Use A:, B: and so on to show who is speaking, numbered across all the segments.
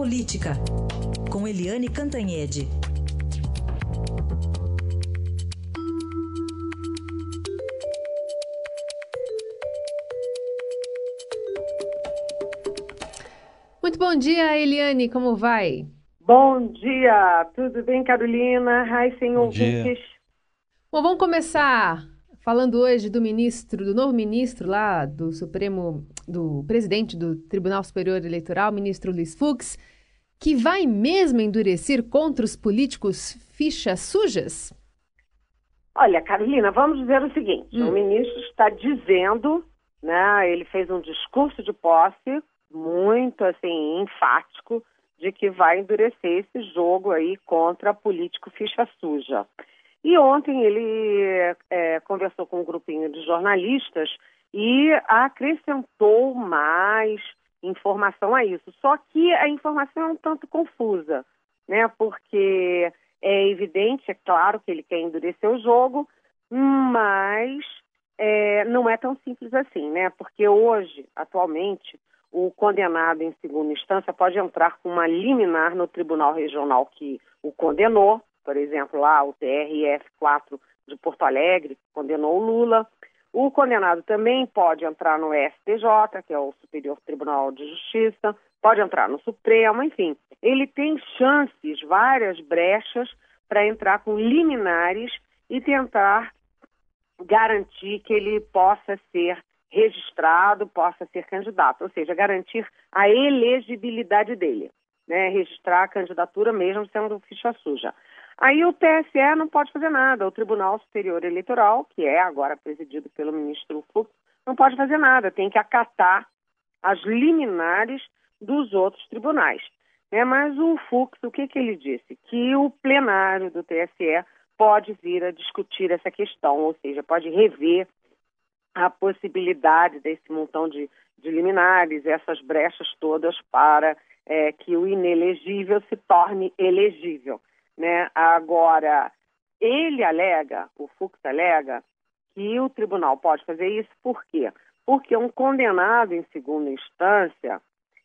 A: Política, com Eliane Cantanhede.
B: Muito bom dia, Eliane, como vai?
C: Bom dia, tudo bem, Carolina? Ai, sem ouvintes.
B: Bom, vamos começar falando hoje do ministro, do novo ministro lá do Supremo, do presidente do Tribunal Superior Eleitoral, ministro Luiz Fux, que vai mesmo endurecer contra os políticos fichas sujas?
C: Olha, Carolina, vamos dizer o seguinte: hum. o ministro está dizendo, né? Ele fez um discurso de posse muito assim enfático de que vai endurecer esse jogo aí contra político ficha suja. E ontem ele é, conversou com um grupinho de jornalistas e acrescentou mais informação a isso. Só que a informação é um tanto confusa, né? Porque é evidente, é claro que ele quer endurecer o jogo, mas é, não é tão simples assim, né? Porque hoje, atualmente, o condenado em segunda instância pode entrar com uma liminar no tribunal regional que o condenou, por exemplo, lá o TRF4 de Porto Alegre, condenou o Lula. O condenado também pode entrar no STJ, que é o Superior Tribunal de Justiça, pode entrar no Supremo, enfim. Ele tem chances, várias brechas, para entrar com liminares e tentar garantir que ele possa ser registrado, possa ser candidato, ou seja, garantir a elegibilidade dele, né? registrar a candidatura mesmo sendo ficha suja. Aí o TSE não pode fazer nada, o Tribunal Superior Eleitoral, que é agora presidido pelo ministro Fux, não pode fazer nada, tem que acatar as liminares dos outros tribunais. Né? Mas o Fux, o que, que ele disse? Que o plenário do TSE pode vir a discutir essa questão, ou seja, pode rever a possibilidade desse montão de, de liminares, essas brechas todas para é, que o inelegível se torne elegível. Né? Agora, ele alega, o Fux alega, que o tribunal pode fazer isso por quê? Porque um condenado em segunda instância,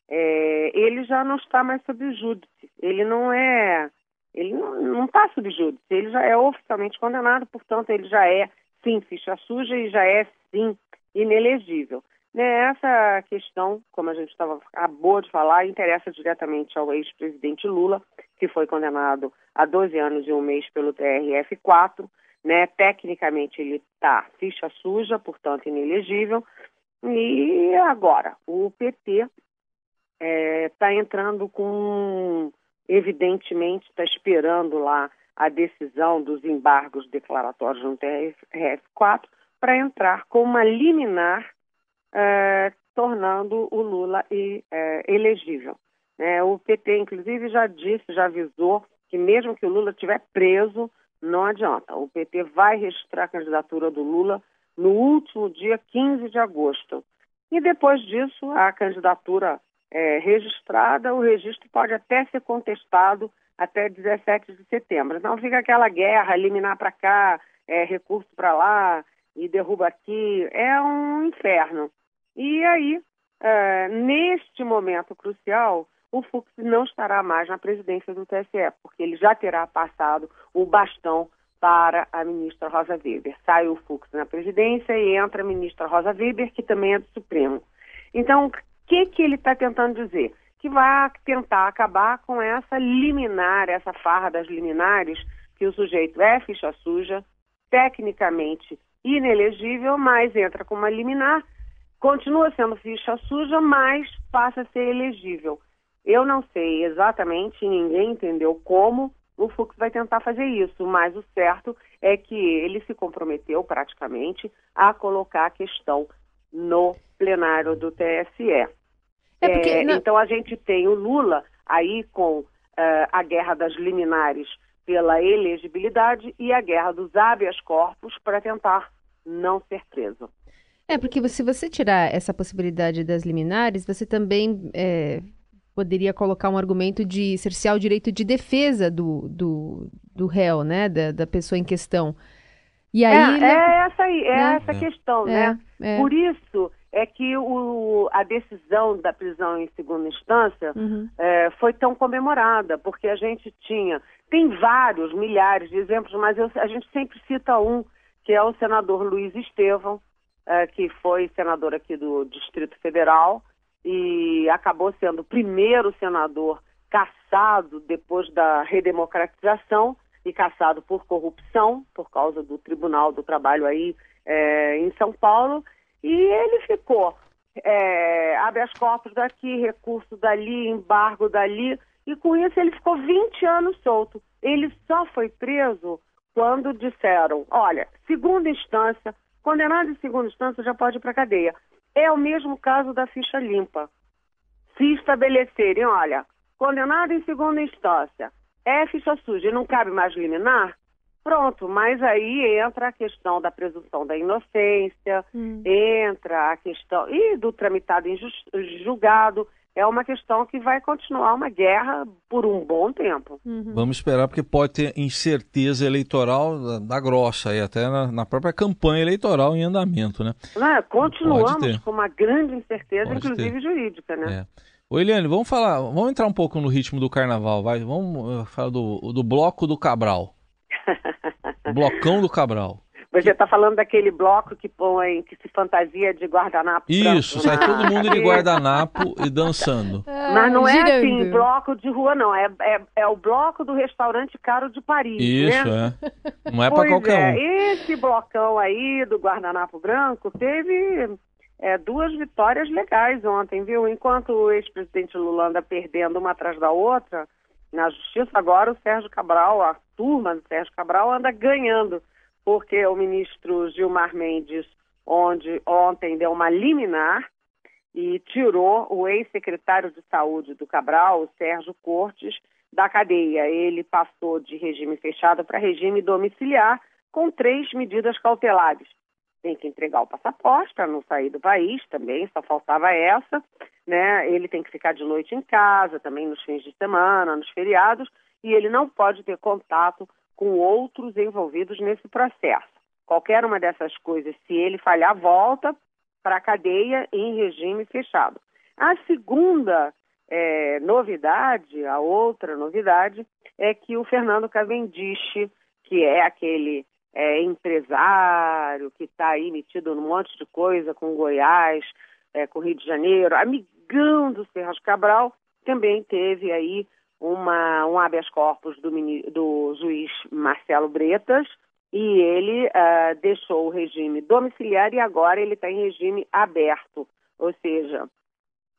C: é, ele já não está mais sob júdice, ele não é, ele não está sob júdice, ele já é oficialmente condenado, portanto ele já é sim ficha suja e já é sim inelegível. Né, essa questão, como a gente estava acabou de falar, interessa diretamente ao ex-presidente Lula, que foi condenado a 12 anos e um mês pelo TRF4. Né? Tecnicamente ele está ficha suja, portanto inelegível. E agora, o PT está é, tá entrando com, evidentemente, está esperando lá a decisão dos embargos declaratórios no TRF4 para entrar com uma liminar é, tornando o Lula é, elegível. É, o PT, inclusive, já disse, já avisou que mesmo que o Lula estiver preso, não adianta. O PT vai registrar a candidatura do Lula no último dia 15 de agosto. E depois disso, a candidatura é, registrada, o registro pode até ser contestado até 17 de setembro. Então fica aquela guerra, eliminar para cá, é, recurso para lá e derruba aqui. É um inferno. E aí, é, neste momento crucial, o Fux não estará mais na presidência do TSE, porque ele já terá passado o bastão para a ministra Rosa Weber. Sai o Fux na presidência e entra a ministra Rosa Weber, que também é do Supremo. Então, o que, que ele está tentando dizer? Que vai tentar acabar com essa liminar, essa farra das liminares, que o sujeito é ficha suja, tecnicamente inelegível, mas entra com uma liminar continua sendo ficha suja, mas passa a ser elegível. Eu não sei exatamente, ninguém entendeu como o Fux vai tentar fazer isso, mas o certo é que ele se comprometeu praticamente a colocar a questão no plenário do TSE. É porque, é, então a gente tem o Lula aí com uh, a guerra das liminares pela elegibilidade e a guerra dos habeas corpus para tentar não ser preso.
B: É, porque se você tirar essa possibilidade das liminares, você também é, poderia colocar um argumento de cercear o direito de defesa do, do, do réu, né? Da, da pessoa em questão.
C: E aí, é, é essa aí, é né? essa questão, né? É, é. Por isso é que o, a decisão da prisão em segunda instância uhum. é, foi tão comemorada, porque a gente tinha, tem vários, milhares de exemplos, mas eu, a gente sempre cita um, que é o senador Luiz Estevão, é, que foi senador aqui do Distrito Federal e acabou sendo o primeiro senador caçado depois da redemocratização e caçado por corrupção, por causa do Tribunal do Trabalho aí é, em São Paulo, e ele ficou é, habeas corpus daqui, recurso dali, embargo dali, e com isso ele ficou 20 anos solto. Ele só foi preso quando disseram, olha, segunda instância, condenado em segunda instância já pode ir para cadeia. É o mesmo caso da ficha limpa. Se estabelecerem, olha, condenado em segunda instância, é ficha suja e não cabe mais liminar, Pronto, mas aí entra a questão da presunção da inocência, hum. entra a questão. E do tramitado em julgado. É uma questão que vai continuar uma guerra por um bom tempo.
D: Uhum. Vamos esperar, porque pode ter incerteza eleitoral da, da grossa, aí, até na, na, própria campanha eleitoral em andamento, né?
C: Não, continuamos com uma grande incerteza, pode inclusive ter. jurídica, né?
D: É. Ô Eliane, vamos falar, vamos entrar um pouco no ritmo do carnaval, vai. Vamos eh, falar do, do bloco do Cabral. Blocão do Cabral.
C: Você está falando daquele bloco que põe, que se fantasia de guardanapo.
D: Isso, sai todo mundo de guardanapo e dançando.
C: Mas não é assim, bloco de rua, não. É, é, é, o bloco do restaurante caro de Paris.
D: Isso,
C: né?
D: é. Não é para qualquer
C: é. um. Esse blocão aí do guardanapo branco teve é, duas vitórias legais ontem, viu? Enquanto o ex-presidente Lula anda perdendo uma atrás da outra, na justiça, agora o Sérgio Cabral, a turma do Sérgio Cabral, anda ganhando, porque o ministro Gilmar Mendes, onde ontem deu uma liminar e tirou o ex-secretário de saúde do Cabral, o Sérgio Cortes, da cadeia. Ele passou de regime fechado para regime domiciliar com três medidas cautelares tem que entregar o passaporte para não sair do país também, só faltava essa, né? Ele tem que ficar de noite em casa, também nos fins de semana, nos feriados, e ele não pode ter contato com outros envolvidos nesse processo. Qualquer uma dessas coisas, se ele falhar, volta para a cadeia em regime fechado. A segunda é, novidade, a outra novidade, é que o Fernando Cavendish, que é aquele é, empresário que está aí metido num monte de coisa com Goiás, é, com Rio de Janeiro, amigão do Sérgio Cabral, também teve aí uma, um habeas corpus do, do juiz Marcelo Bretas e ele uh, deixou o regime domiciliar e agora ele está em regime aberto, ou seja,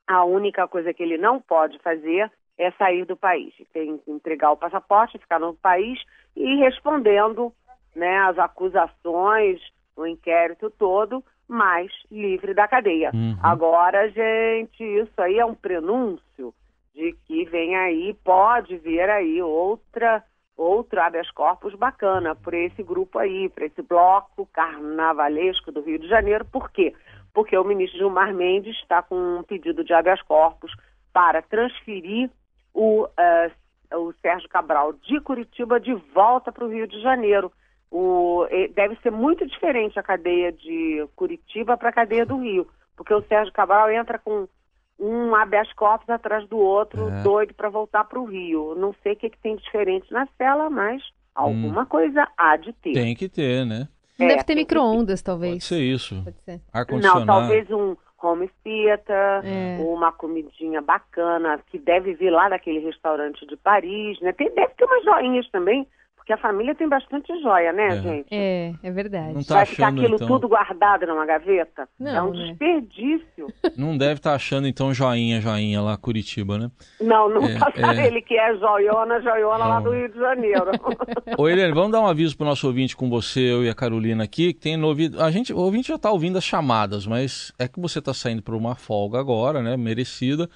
C: a única coisa que ele não pode fazer é sair do país. Tem que entregar o passaporte, ficar no país e respondendo né, as acusações, o inquérito todo, mas livre da cadeia. Uhum. Agora, gente, isso aí é um prenúncio de que vem aí, pode vir aí outra outro habeas corpus bacana por esse grupo aí, para esse bloco carnavalesco do Rio de Janeiro. Por quê? Porque o ministro Gilmar Mendes está com um pedido de habeas corpus para transferir o, uh, o Sérgio Cabral de Curitiba de volta para o Rio de Janeiro. O, deve ser muito diferente a cadeia de Curitiba para a cadeia do Rio, porque o Sérgio Cabral entra com um habeas corpus atrás do outro, é. doido para voltar para o Rio. Não sei o que, que, tem diferente na cela, mas alguma hum. coisa há de ter.
D: Tem que ter, né?
B: É, Deve ter micro-ondas, talvez.
D: Pode ser isso.
B: Pode ser.
C: Não, talvez um home theater, é. uma comidinha bacana, que deve vir lá daquele restaurante de Paris, né? Tem, deve ter umas joinhas também porque a família tem bastante joia, né, é. gente?
B: É, é verdade.
D: Não tá
C: Vai
D: achando,
C: ficar aquilo
D: então...
C: tudo guardado numa gaveta?
B: Não,
C: é um
B: né?
C: desperdício.
D: Não deve estar tá achando, então, joinha, joinha lá, Curitiba, né?
C: Não, não é, tá é... ele que é joiona, joiona não. lá do Rio de Janeiro.
D: Ô, Helene, vamos dar um aviso pro nosso ouvinte com você, eu e a Carolina aqui, que tem novidade. A gente, o ouvinte já está ouvindo as chamadas, mas é que você está saindo para uma folga agora, né? Merecida.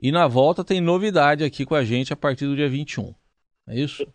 D: E na volta tem novidade aqui com a gente a partir do dia 21. É isso?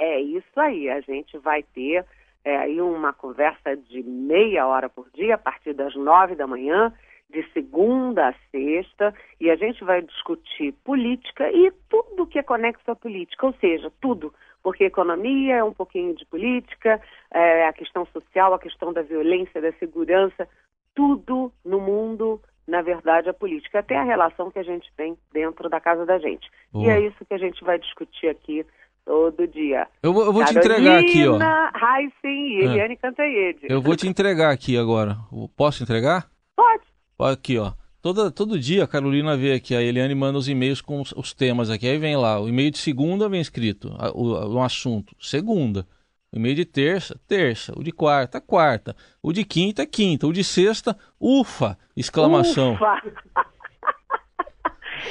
C: É isso aí, a gente vai ter é, aí uma conversa de meia hora por dia, a partir das nove da manhã, de segunda a sexta, e a gente vai discutir política e tudo que é conexo à política, ou seja, tudo, porque economia é um pouquinho de política, é, a questão social, a questão da violência, da segurança, tudo no mundo, na verdade, é política, até a relação que a gente tem dentro da casa da gente. Boa. E é isso que a gente vai discutir aqui todo dia.
D: Eu vou, eu vou te entregar aqui, ó.
C: Heisen e é. Eliane é. Cantanhede.
D: Eu vou te entregar aqui agora. Posso entregar?
C: Pode.
D: Aqui, ó. Toda, todo dia a Carolina vê aqui, a Eliane manda os e-mails com os, os temas aqui. Aí vem lá, o e-mail de segunda vem escrito, o, o assunto, segunda. O e-mail de terça, terça. O de quarta, quarta. O de quinta, quinta. O de sexta, ufa! Exclamação.
C: Ufa!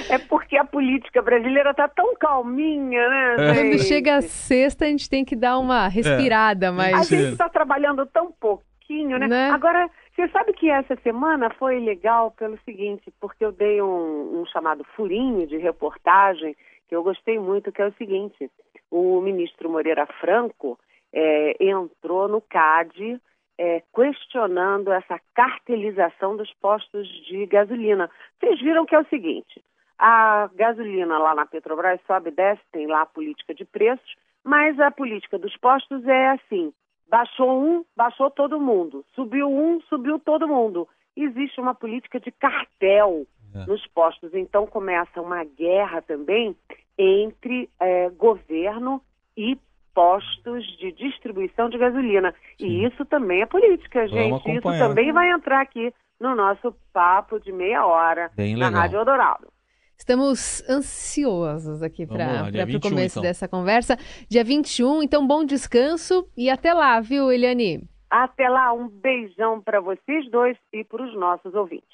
C: É porque a política brasileira tá tão calminha, né?
B: É. Quando chega a sexta, a gente tem que dar uma respirada, é. mas.
C: A gente está trabalhando tão pouquinho, né? né? Agora, você sabe que essa semana foi legal pelo seguinte, porque eu dei um, um chamado furinho de reportagem que eu gostei muito, que é o seguinte: o ministro Moreira Franco é, entrou no CAD é, questionando essa cartelização dos postos de gasolina. Vocês viram que é o seguinte: a gasolina lá na Petrobras sobe e desce, tem lá a política de preços, mas a política dos postos é assim: baixou um, baixou todo mundo, subiu um, subiu todo mundo. Existe uma política de cartel é. nos postos, então começa uma guerra também entre é, governo e postos de distribuição de gasolina. Sim. E isso também é política, gente. Isso também vai entrar aqui no nosso papo de meia hora Bem na legal. Rádio Eldorado.
B: Estamos ansiosos aqui para o começo então. dessa conversa. Dia 21, então bom descanso e até lá, viu, Eliane?
C: Até lá, um beijão para vocês dois e para os nossos ouvintes.